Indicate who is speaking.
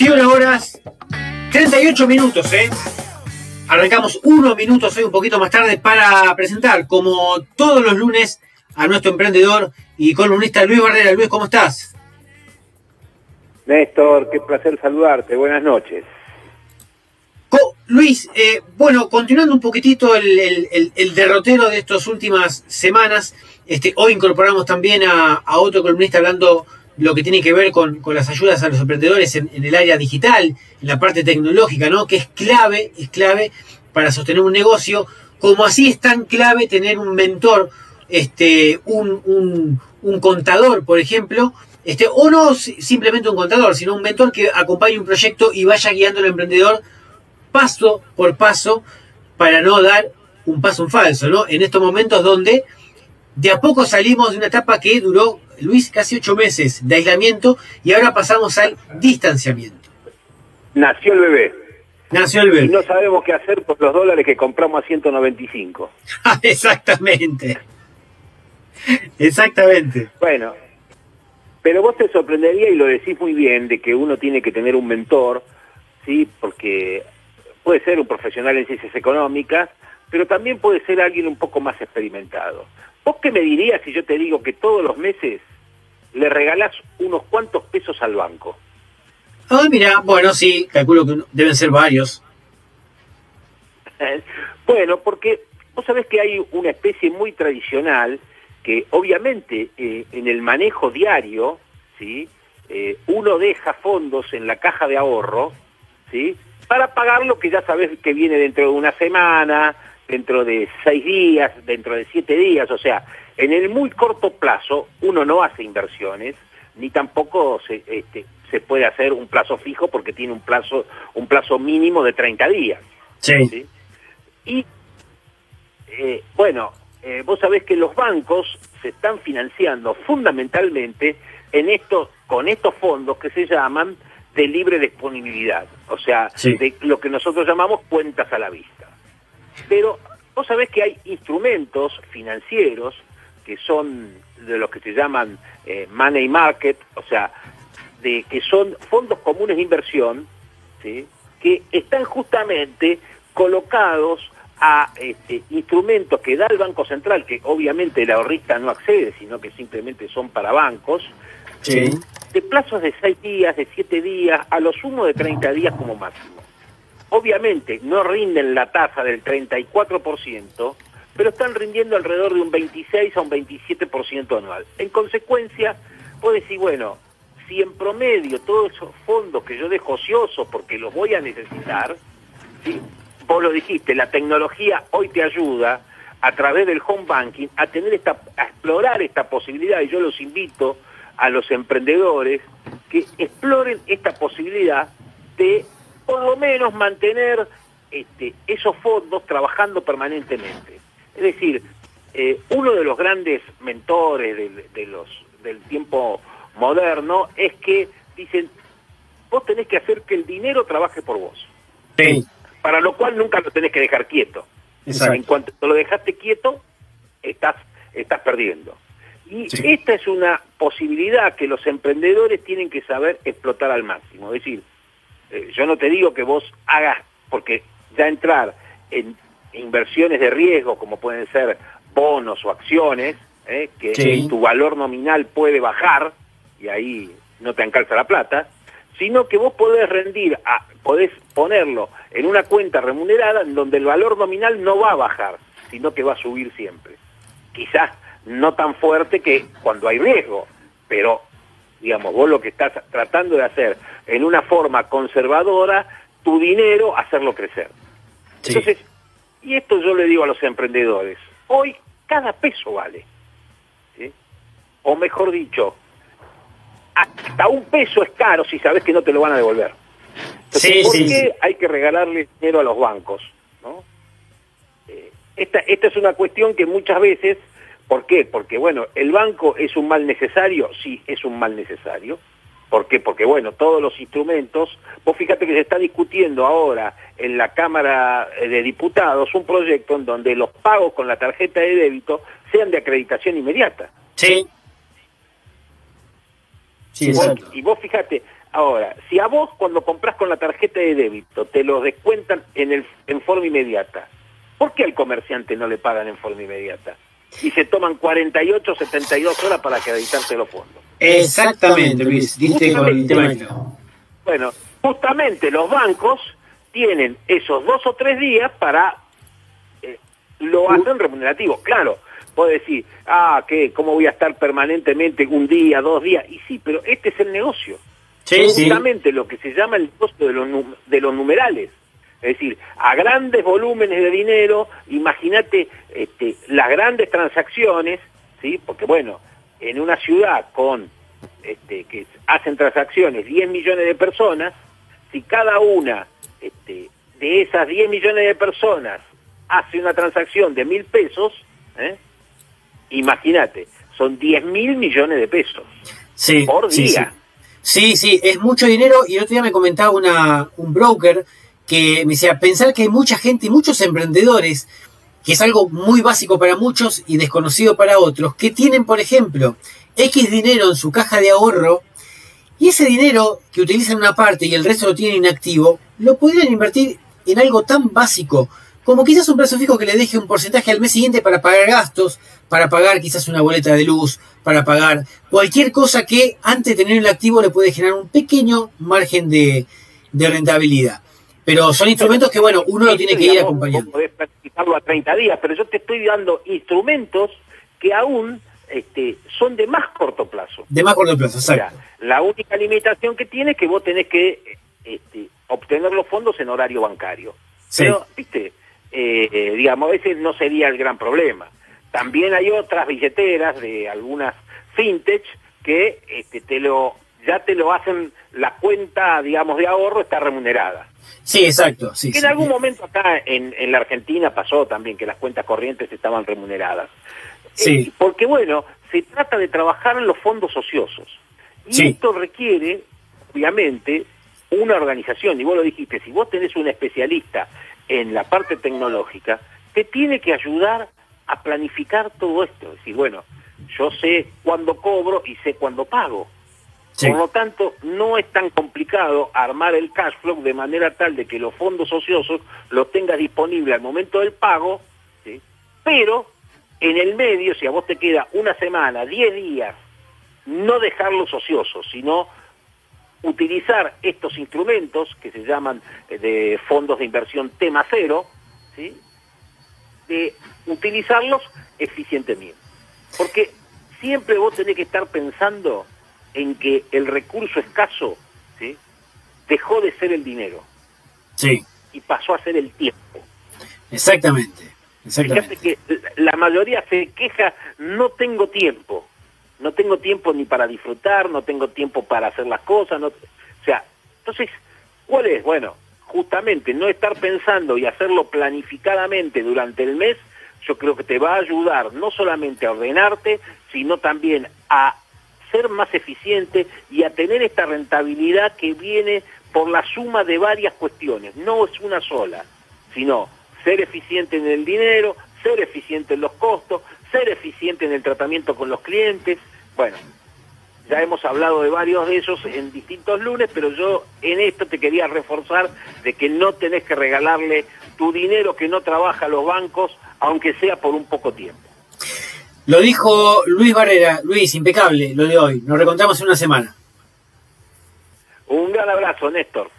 Speaker 1: 21 horas 38 minutos, ¿eh? Arrancamos unos minutos hoy un poquito más tarde para presentar, como todos los lunes, a nuestro emprendedor y columnista Luis Barrera. Luis, ¿cómo estás?
Speaker 2: Néstor, qué placer saludarte. Buenas noches.
Speaker 1: Luis, eh, bueno, continuando un poquitito el, derrotero de estas últimas semanas, este, hoy incorporamos también a, otro columnista hablando lo que tiene que ver con, las ayudas a los emprendedores en, el área digital, en la parte tecnológica, ¿no? Que es clave, es clave para sostener un negocio, como así es tan clave tener un mentor, este, un, un contador, por ejemplo, este, o no simplemente un contador, sino un mentor que acompañe un proyecto y vaya guiando al emprendedor paso por paso para no dar un paso en falso, ¿no? En estos momentos donde de a poco salimos de una etapa que duró, Luis, casi ocho meses de aislamiento y ahora pasamos al distanciamiento.
Speaker 2: Nació el bebé.
Speaker 1: Nació el bebé.
Speaker 2: Y no sabemos qué hacer por los dólares que compramos a 195.
Speaker 1: Exactamente. Exactamente.
Speaker 2: Bueno, pero vos te sorprendería, y lo decís muy bien, de que uno tiene que tener un mentor, ¿sí? Porque puede ser un profesional en ciencias económicas, pero también puede ser alguien un poco más experimentado. ¿Vos qué me dirías si yo te digo que todos los meses le regalás unos cuantos pesos al banco?
Speaker 1: Ah, mira, bueno, sí, calculo que deben ser varios.
Speaker 2: bueno, porque vos sabés que hay una especie muy tradicional que obviamente eh, en el manejo diario, ¿sí? Eh, uno deja fondos en la caja de ahorro, ¿sí? para pagar lo que ya sabes que viene dentro de una semana, dentro de seis días, dentro de siete días, o sea, en el muy corto plazo uno no hace inversiones, ni tampoco se, este, se puede hacer un plazo fijo porque tiene un plazo, un plazo mínimo de 30 días.
Speaker 1: Sí.
Speaker 2: Y, eh, bueno, eh, vos sabés que los bancos se están financiando fundamentalmente en esto, con estos fondos que se llaman de libre disponibilidad, o sea, de lo que nosotros llamamos cuentas a la vista. Pero vos sabés que hay instrumentos financieros que son de los que se llaman eh, money market, o sea, de que son fondos comunes de inversión, ¿sí? que están justamente colocados a este, instrumentos que da el Banco Central, que obviamente el ahorrista no accede, sino que simplemente son para bancos,
Speaker 1: sí
Speaker 2: de plazos de 6 días, de 7 días, a lo sumo de 30 días como máximo. Obviamente no rinden la tasa del 34%, pero están rindiendo alrededor de un 26 a un 27% anual. En consecuencia, puedo decir, bueno, si en promedio todos esos fondos que yo dejo ociosos porque los voy a necesitar, ¿sí? vos lo dijiste, la tecnología hoy te ayuda a través del home banking a tener esta, a explorar esta posibilidad y yo los invito a los emprendedores que exploren esta posibilidad de por lo menos mantener este, esos fondos trabajando permanentemente. Es decir, eh, uno de los grandes mentores de, los, del tiempo moderno es que dicen, vos tenés que hacer que el dinero trabaje por vos.
Speaker 1: Sí.
Speaker 2: Para lo cual nunca lo tenés que dejar quieto. En cuanto lo dejaste quieto, estás, estás perdiendo. Y esta es una posibilidad que los emprendedores tienen que saber explotar al máximo. Es decir, eh, yo no te digo que vos hagas, porque ya entrar en inversiones de riesgo, como pueden ser bonos o acciones, eh, que tu valor nominal puede bajar, y ahí no te encalza la plata, sino que vos podés rendir, a, podés ponerlo en una cuenta remunerada en donde el valor nominal no va a bajar, sino que va a subir siempre. Quizás no tan fuerte que cuando hay riesgo, pero digamos, vos lo que estás tratando de hacer en una forma conservadora, tu dinero, hacerlo crecer. Entonces, y esto yo le digo a los emprendedores, hoy cada peso vale. O mejor dicho, hasta un peso es caro si sabes que no te lo van a devolver. Entonces, ¿por qué hay que regalarle dinero a los bancos? ¿no? Eh, esta, esta es una cuestión que muchas veces ¿Por qué? Porque, bueno, el banco es un mal necesario, sí, es un mal necesario. ¿Por qué? Porque, bueno, todos los instrumentos, vos fíjate que se está discutiendo ahora en la Cámara de Diputados un proyecto en donde los pagos con la tarjeta de débito sean de acreditación inmediata.
Speaker 1: Sí.
Speaker 2: Sí, y, vos, y vos fíjate, Ahora, si a vos cuando compras con la tarjeta de débito te lo descuentan en, el, en forma inmediata, ¿por qué al comerciante no le pagan en forma inmediata? Y se toman 48, 72 horas para acreditarse los fondos.
Speaker 1: Exactamente, Luis, diste con el tema.
Speaker 2: Bueno, justamente los bancos tienen esos dos o tres días para eh, lo hacen remunerativo. Claro, puedo decir, ah, que ¿cómo voy a estar permanentemente un día, dos días? Y sí, pero este es el negocio. Sí, justamente lo que se llama el costo de los, de los numerales. Es decir, a grandes volúmenes de dinero, imagínate este, las grandes transacciones, ¿sí? Porque bueno, en una ciudad con este, que hacen transacciones 10 millones de personas, si cada una este, de esas 10 millones de personas hace una transacción de mil pesos, ¿eh? imagínate, son 10 mil millones de pesos por día.
Speaker 1: Sí, sí. es mucho dinero y el otro día me comentaba una, un broker que me decía, pensar que hay mucha gente y muchos emprendedores, que es algo muy básico para muchos y desconocido para otros, que tienen, por ejemplo, X dinero en su caja de ahorro y ese dinero que utilizan una parte y el resto lo tienen inactivo, lo podrían invertir en algo tan básico como quizás un plazo fijo que le deje un porcentaje al mes siguiente para pagar gastos, para pagar quizás una boleta de luz, para pagar cualquier cosa que antes de tener el activo le puede generar un pequeño margen de, de rentabilidad. Pero son instrumentos que, bueno, uno lo tiene que ir acompañando.
Speaker 2: Podés practicarlo a 30 días, pero yo te estoy dando instrumentos que aún este, son de más corto plazo.
Speaker 1: De más corto plazo, exacto.
Speaker 2: la única limitación que tiene es que vos tenés que este, obtener los fondos en horario bancario. Pero, viste, eh, digamos, a veces no sería el gran problema. También hay otras billeteras de algunas fintech que este, te lo ya te lo hacen, la cuenta, digamos, de ahorro está remunerada.
Speaker 1: Sí, exacto. Sí,
Speaker 2: en algún momento acá en, en, la Argentina pasó también que las cuentas corrientes estaban remuneradas. Sí. Eh, porque, bueno, se trata de trabajar en los fondos ociosos. Y esto requiere, obviamente, una organización. Y vos lo dijiste, si vos tenés un especialista en la parte tecnológica, te tiene que ayudar a planificar todo esto. Es decir, bueno, yo sé cuándo cobro y sé cuándo pago. Por lo tanto, no es tan complicado armar el cash flow de manera tal de que los fondos ociosos los tengas disponibles al momento del pago, pero en el medio, si a vos te queda una semana, 10 días, no dejarlos ociosos, sino utilizar estos instrumentos que se llaman eh, de fondos de inversión tema cero, ¿sí? de utilizarlos eficientemente. Porque siempre vos tenés que estar pensando en que el recurso escaso ¿sí? dejó de ser el dinero
Speaker 1: sí.
Speaker 2: y pasó a ser el tiempo.
Speaker 1: Exactamente. Exactamente.
Speaker 2: Fíjate que la mayoría se queja, no tengo tiempo no tengo tiempo ni para disfrutar, no tengo tiempo para hacer las cosas, no, o sea, entonces, ¿cuál es? Bueno, justamente no estar pensando y hacerlo planificadamente durante el mes, yo creo que te va a ayudar no solamente a ordenarte, sino también a ser más eficiente y a tener esta rentabilidad que viene por la suma de varias cuestiones, no es una sola, sino ser eficiente en el dinero, ser eficiente en los costos, ser eficiente en el tratamiento con los clientes. Bueno, ya hemos hablado de varios de esos en distintos lunes, pero yo en esto te quería reforzar de que no tenés que regalarle tu dinero que no trabaja a los bancos, aunque sea por un poco tiempo.
Speaker 1: Lo dijo Luis Barrera. Luis, impecable lo de hoy. Nos recontamos en una semana.
Speaker 2: Un gran abrazo, Néstor.